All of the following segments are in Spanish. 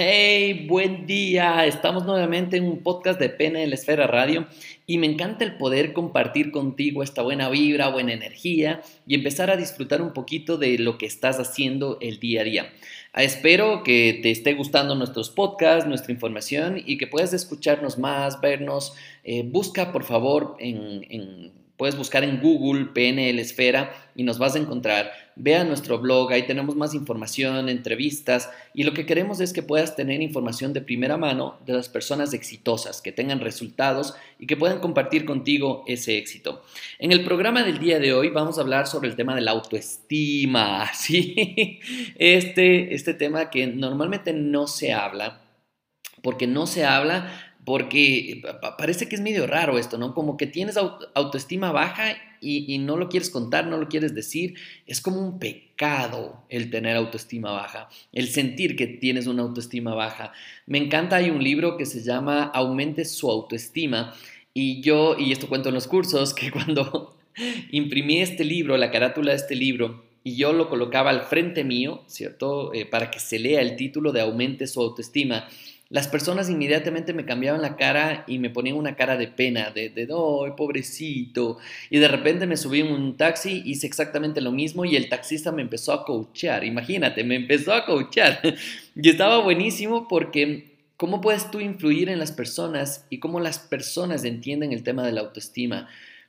Hey, buen día. Estamos nuevamente en un podcast de Pena en la Esfera Radio y me encanta el poder compartir contigo esta buena vibra, buena energía y empezar a disfrutar un poquito de lo que estás haciendo el día a día. Ah, espero que te esté gustando nuestros podcasts, nuestra información y que puedas escucharnos más, vernos. Eh, busca por favor en, en Puedes buscar en Google PNL Esfera y nos vas a encontrar. Ve a nuestro blog, ahí tenemos más información, entrevistas y lo que queremos es que puedas tener información de primera mano de las personas exitosas, que tengan resultados y que puedan compartir contigo ese éxito. En el programa del día de hoy vamos a hablar sobre el tema de la autoestima, ¿sí? Este, este tema que normalmente no se habla, porque no se habla porque parece que es medio raro esto, ¿no? Como que tienes autoestima baja y, no lo quieres contar, no lo quieres decir. Es como un pecado el tener autoestima baja, el sentir que tienes una autoestima baja. Me encanta, hay un libro que se llama Aumente su autoestima y yo, y esto cuento en los cursos, que cuando imprimí este libro, la carátula de este libro, y yo lo colocaba al frente mío, ¿cierto? Eh, para que se lea el título de Aumente su autoestima las personas inmediatamente me cambiaban la cara y me ponían una cara de pena, de, de ¡ay, pobrecito! Y de repente me subí en un taxi, hice exactamente lo mismo y el taxista me empezó a coachear. Imagínate, me empezó a coachear. y estaba buenísimo porque ¿cómo puedes tú influir en las personas y cómo las personas entienden el tema de la autoestima?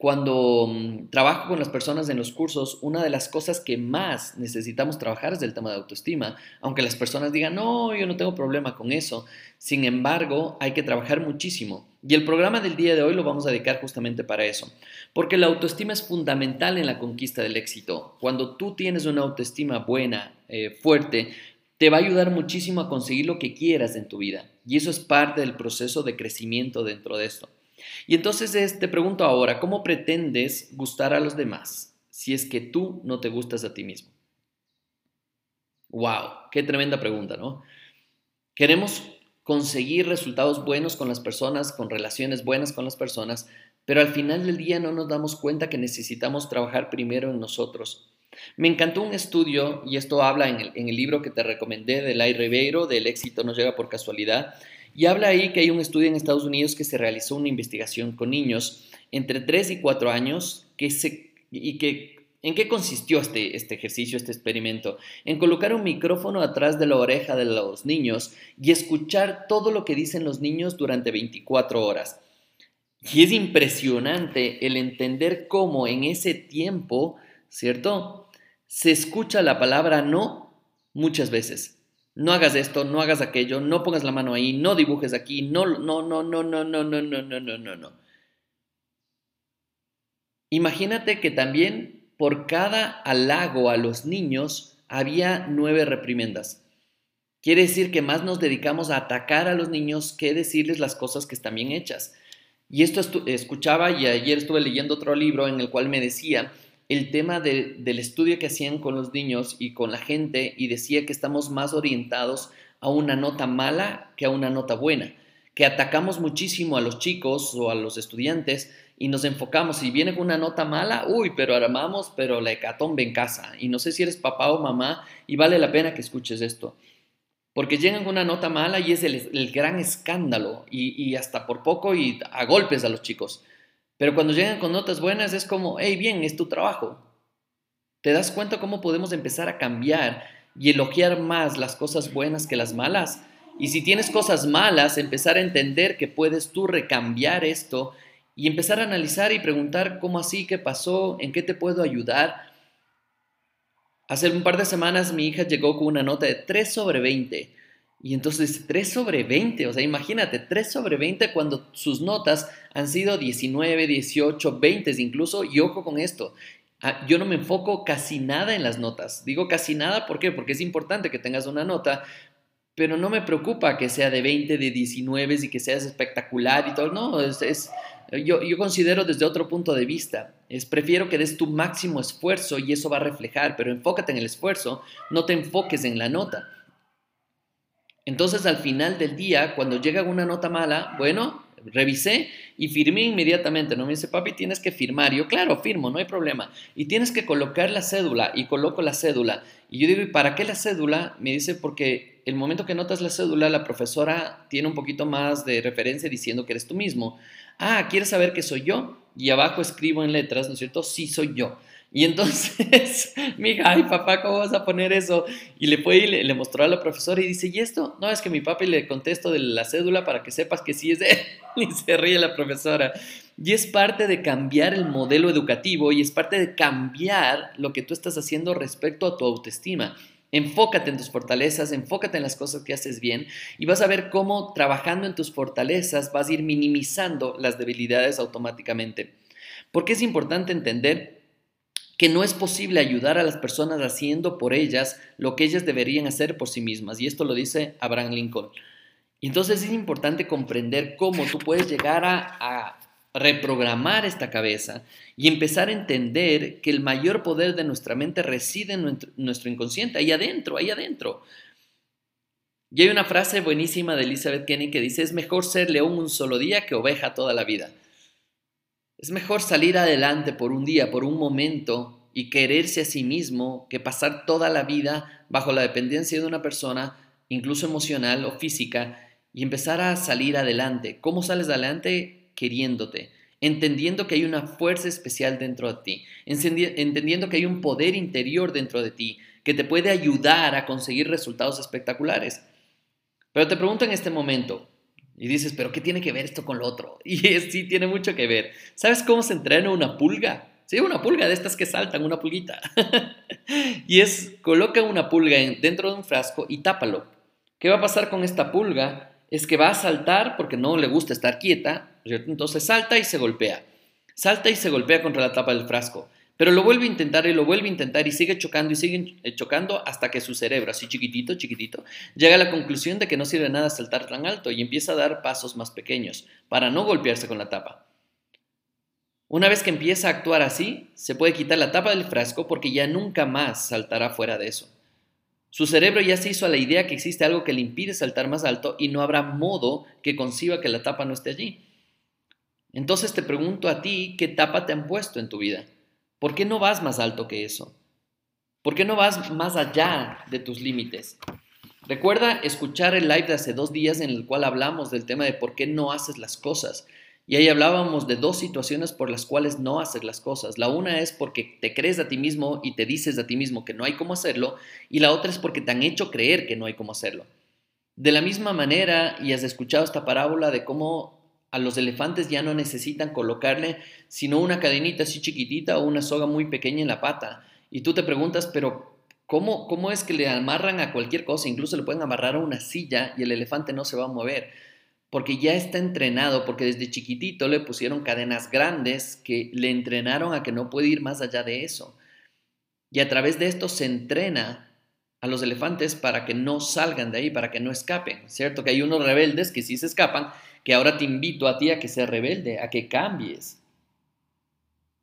Cuando mm, trabajo con las personas en los cursos, una de las cosas que más necesitamos trabajar es el tema de autoestima, aunque las personas digan, no, yo no tengo problema con eso. Sin embargo, hay que trabajar muchísimo. Y el programa del día de hoy lo vamos a dedicar justamente para eso, porque la autoestima es fundamental en la conquista del éxito. Cuando tú tienes una autoestima buena, eh, fuerte, te va a ayudar muchísimo a conseguir lo que quieras en tu vida. Y eso es parte del proceso de crecimiento dentro de esto. Y entonces te pregunto ahora, ¿cómo pretendes gustar a los demás si es que tú no te gustas a ti mismo? ¡Wow! ¡Qué tremenda pregunta, ¿no? Queremos conseguir resultados buenos con las personas, con relaciones buenas con las personas, pero al final del día no nos damos cuenta que necesitamos trabajar primero en nosotros. Me encantó un estudio, y esto habla en el, libro que te recomendé de Lai Ribeiro, del éxito no llega por casualidad, y habla ahí que hay un estudio en Estados Unidos que se realizó una investigación con niños entre 3 y 4 años que se, y que ¿En qué consistió este, este ejercicio, este experimento? En colocar un micrófono atrás de la oreja de los niños y escuchar todo lo que dicen los niños durante 24 horas. Y es impresionante el entender cómo en ese tiempo, ¿cierto? Se escucha la palabra no muchas veces no hagas esto, no hagas aquello, no pongas la mano ahí, no dibujes aquí, no, no, no, no, no, no, no, no, no, no, no, no. Imagínate que también por cada halago a los niños había nueve reprimendas. Quiere decir que más nos dedicamos a atacar a los niños que decirles las cosas que están bien hechas. Y esto escuchaba y ayer estuve leyendo otro libro en el cual me decía el tema del estudio que hacían con los niños y con la gente y decía que estamos más orientados a una nota mala que a una nota buena, que atacamos muchísimo a los chicos o a los estudiantes y nos enfocamos, si viene con una nota mala, uy, pero armamos, pero la hecatombe en casa. Y no sé si eres papá o mamá y vale la pena que escuches esto. Porque llegan con una nota mala y es el, gran escándalo y, hasta por poco y a golpes a los chicos. Pero cuando llegan con notas buenas es como, hey, bien, es tu trabajo. ¿Te das cuenta cómo podemos empezar a cambiar y elogiar más las cosas buenas que las malas? Y si tienes cosas malas, empezar a entender que puedes tú recambiar esto y empezar a analizar y preguntar cómo así, qué pasó, en qué te puedo ayudar. Hace un par de semanas mi hija llegó con una nota de 3 sobre 20 y entonces 3 sobre 20, o sea, imagínate, 3 sobre 20 cuando sus notas han sido 19, 18, 20 incluso, y ojo con esto, ah, yo no me enfoco casi nada en las notas. Digo casi nada, ¿por qué? Porque es importante que tengas una nota, pero no me preocupa que sea de 20, de 19 y que seas espectacular y todo. No, es, yo, yo, considero desde otro punto de vista. Es prefiero que des tu máximo esfuerzo y eso va a reflejar, pero enfócate en el esfuerzo, no te enfoques en la nota. Entonces al final del día, cuando llega una nota mala, bueno, revisé y firmé inmediatamente. No me dice, papi, tienes que firmar. yo, claro, firmo, no hay problema. Y tienes que colocar la cédula y coloco la cédula. Y yo digo, ¿y para qué la cédula? Me dice, porque el momento que notas la cédula, la profesora tiene un poquito más de referencia diciendo que eres tú mismo. Ah, ¿quieres saber que soy yo? Y abajo escribo en letras, ¿no es cierto? Sí, soy yo. Y entonces mi hija, ay papá, ¿cómo vas a poner eso? Y le fue y le, mostró a la profesora y dice, ¿y esto? No, es que mi papá le contesto de la cédula para que sepas que sí es él. Y se ríe la profesora. Y es parte de cambiar el modelo educativo y es parte de cambiar lo que tú estás haciendo respecto a tu autoestima. Enfócate en tus fortalezas, enfócate en las cosas que haces bien y vas a ver cómo trabajando en tus fortalezas vas a ir minimizando las debilidades automáticamente. Porque es importante entender que no es posible ayudar a las personas haciendo por ellas lo que ellas deberían hacer por sí mismas. Y esto lo dice Abraham Lincoln. Entonces es importante comprender cómo tú puedes llegar a, reprogramar esta cabeza y empezar a entender que el mayor poder de nuestra mente reside en nuestro, inconsciente, ahí adentro, ahí adentro. Y hay una frase buenísima de Elizabeth Kenny que dice, es mejor ser león un solo día que oveja toda la vida. Es mejor salir adelante por un día, por un momento y quererse a sí mismo que pasar toda la vida bajo la dependencia de una persona, incluso emocional o física, y empezar a salir adelante. ¿Cómo sales adelante? Queriéndote, entendiendo que hay una fuerza especial dentro de ti, entendiendo que hay un poder interior dentro de ti que te puede ayudar a conseguir resultados espectaculares. Pero te pregunto en este momento, y dices, pero ¿qué tiene que ver esto con lo otro? Y sí tiene mucho que ver. ¿Sabes cómo se entrena una pulga? Sí, una pulga de estas que saltan, una pulguita. y es, coloca una pulga dentro de un frasco y tápalo. ¿Qué va a pasar con esta pulga? Es que va a saltar porque no le gusta estar quieta, Entonces salta y se golpea. Salta y se golpea contra la tapa del frasco. Pero lo vuelve a intentar y lo vuelve a intentar y sigue chocando y sigue eh, chocando hasta que su cerebro, así chiquitito, chiquitito, llega a la conclusión de que no sirve nada saltar tan alto y empieza a dar pasos más pequeños para no golpearse con la tapa. Una vez que empieza a actuar así, se puede quitar la tapa del frasco porque ya nunca más saltará fuera de eso. Su cerebro ya se hizo a la idea que existe algo que le impide saltar más alto y no habrá modo que conciba que la tapa no esté allí. Entonces te pregunto a ti, ¿qué tapa te han puesto en tu vida? ¿Por qué no vas más alto que eso? ¿Por qué no vas más allá de tus límites? Recuerda escuchar el live de hace dos días en el cual hablamos del tema de por qué no haces las cosas. Y ahí hablábamos de dos situaciones por las cuales no haces las cosas. La una es porque te crees a ti mismo y te dices a ti mismo que no hay cómo hacerlo. Y la otra es porque te han hecho creer que no hay cómo hacerlo. De la misma manera, y has escuchado esta parábola de cómo a los elefantes ya no necesitan colocarle sino una cadenita así chiquitita o una soga muy pequeña en la pata. Y tú te preguntas, pero ¿cómo, cómo es que le amarran a cualquier cosa? Incluso le pueden amarrar a una silla y el elefante no se va a mover. Porque ya está entrenado, porque desde chiquitito le pusieron cadenas grandes que le entrenaron a que no puede ir más allá de eso. Y a través de esto se entrena a los elefantes para que no salgan de ahí, para que no escapen. ¿Cierto? Que hay unos rebeldes que sí se escapan que ahora te invito a ti a que seas rebelde, a que cambies,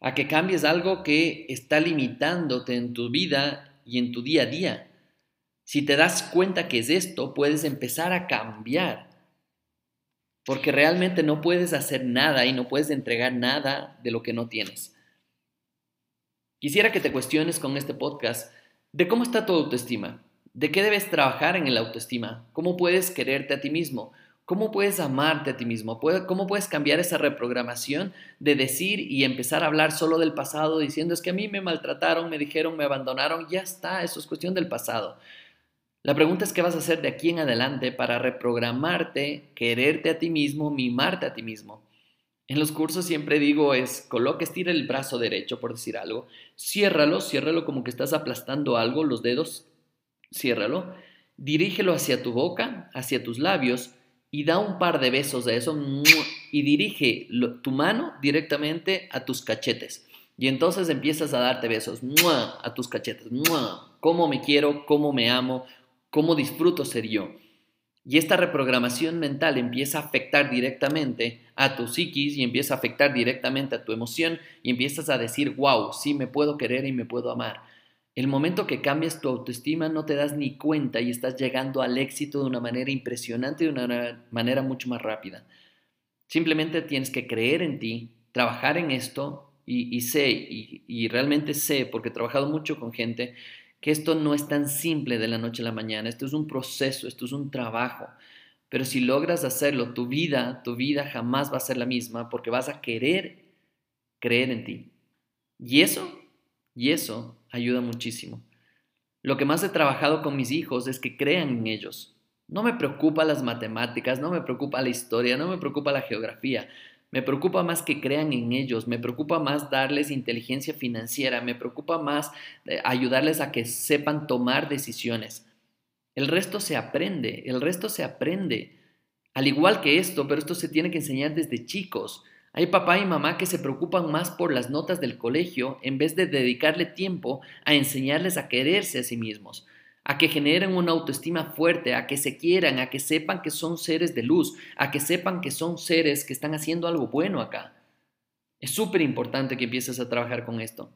a que cambies algo que está limitándote en tu vida y en tu día a día. Si te das cuenta que es esto, puedes empezar a cambiar, porque realmente no puedes hacer nada y no puedes entregar nada de lo que no tienes. Quisiera que te cuestiones con este podcast de cómo está tu autoestima, de qué debes trabajar en el autoestima, cómo puedes quererte a ti mismo, ¿Cómo puedes amarte a ti mismo? ¿Cómo puedes cambiar esa reprogramación de decir y empezar a hablar solo del pasado diciendo es que a mí me maltrataron, me dijeron, me abandonaron? Ya está, eso es cuestión del pasado. La pregunta es qué vas a hacer de aquí en adelante para reprogramarte, quererte a ti mismo, mimarte a ti mismo. En los cursos siempre digo es, coloca, estira el brazo derecho, por decir algo, ciérralo, ciérralo como que estás aplastando algo, los dedos, ciérralo, dirígelo hacia tu boca, hacia tus labios, y da un par de besos de eso y dirige tu mano directamente a tus cachetes. Y entonces empiezas a darte besos a tus cachetes. Cómo me quiero, cómo me amo, cómo disfruto ser yo. Y esta reprogramación mental empieza a afectar directamente a tu psiquis y empieza a afectar directamente a tu emoción y empiezas a decir, wow, sí me puedo querer y me puedo amar. El momento que cambias tu autoestima no te das ni cuenta y estás llegando al éxito de una manera impresionante y de una manera mucho más rápida. Simplemente tienes que creer en ti, trabajar en esto y, sé, y, y realmente sé, porque he trabajado mucho con gente, que esto no es tan simple de la noche a la mañana, esto es un proceso, esto es un trabajo. Pero si logras hacerlo, tu vida, tu vida jamás va a ser la misma porque vas a querer creer en ti. Y eso, y eso ayuda muchísimo. Lo que más he trabajado con mis hijos es que crean en ellos. No me preocupa las matemáticas, no me preocupa la historia, no me preocupa la geografía. Me preocupa más que crean en ellos, me preocupa más darles inteligencia financiera, me preocupa más eh, ayudarles a que sepan tomar decisiones. El resto se aprende, el resto se aprende. Al igual que esto, pero esto se tiene que enseñar desde chicos. Hay papá y mamá que se preocupan más por las notas del colegio en vez de dedicarle tiempo a enseñarles a quererse a sí mismos a que generen una autoestima fuerte, a que se quieran, a que sepan que son seres de luz, a que sepan que son seres que están haciendo algo bueno acá. Es súper importante que empieces a trabajar con esto.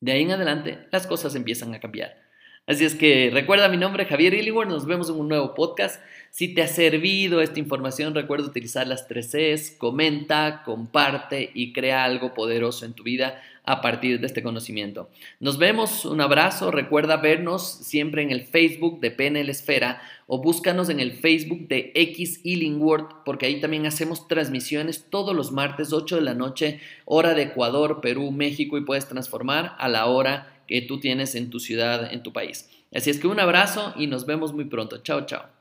De ahí en adelante, las cosas empiezan a cambiar. Así es que recuerda mi nombre, Javier Illingworth, nos vemos en un nuevo podcast. Si te ha servido esta información, recuerda utilizar las tres Cs, comenta, comparte y crea algo poderoso en tu vida a partir de este conocimiento. Nos vemos, un abrazo, recuerda vernos siempre en el Facebook de PNL Esfera o búscanos en el Facebook de X Illingworth porque ahí también hacemos transmisiones todos los martes 8 de la noche, hora de Ecuador, Perú, México y puedes transformar a la hora que tú tienes en tu ciudad, en tu país. Así es que un abrazo y nos vemos muy pronto. Chao, chao.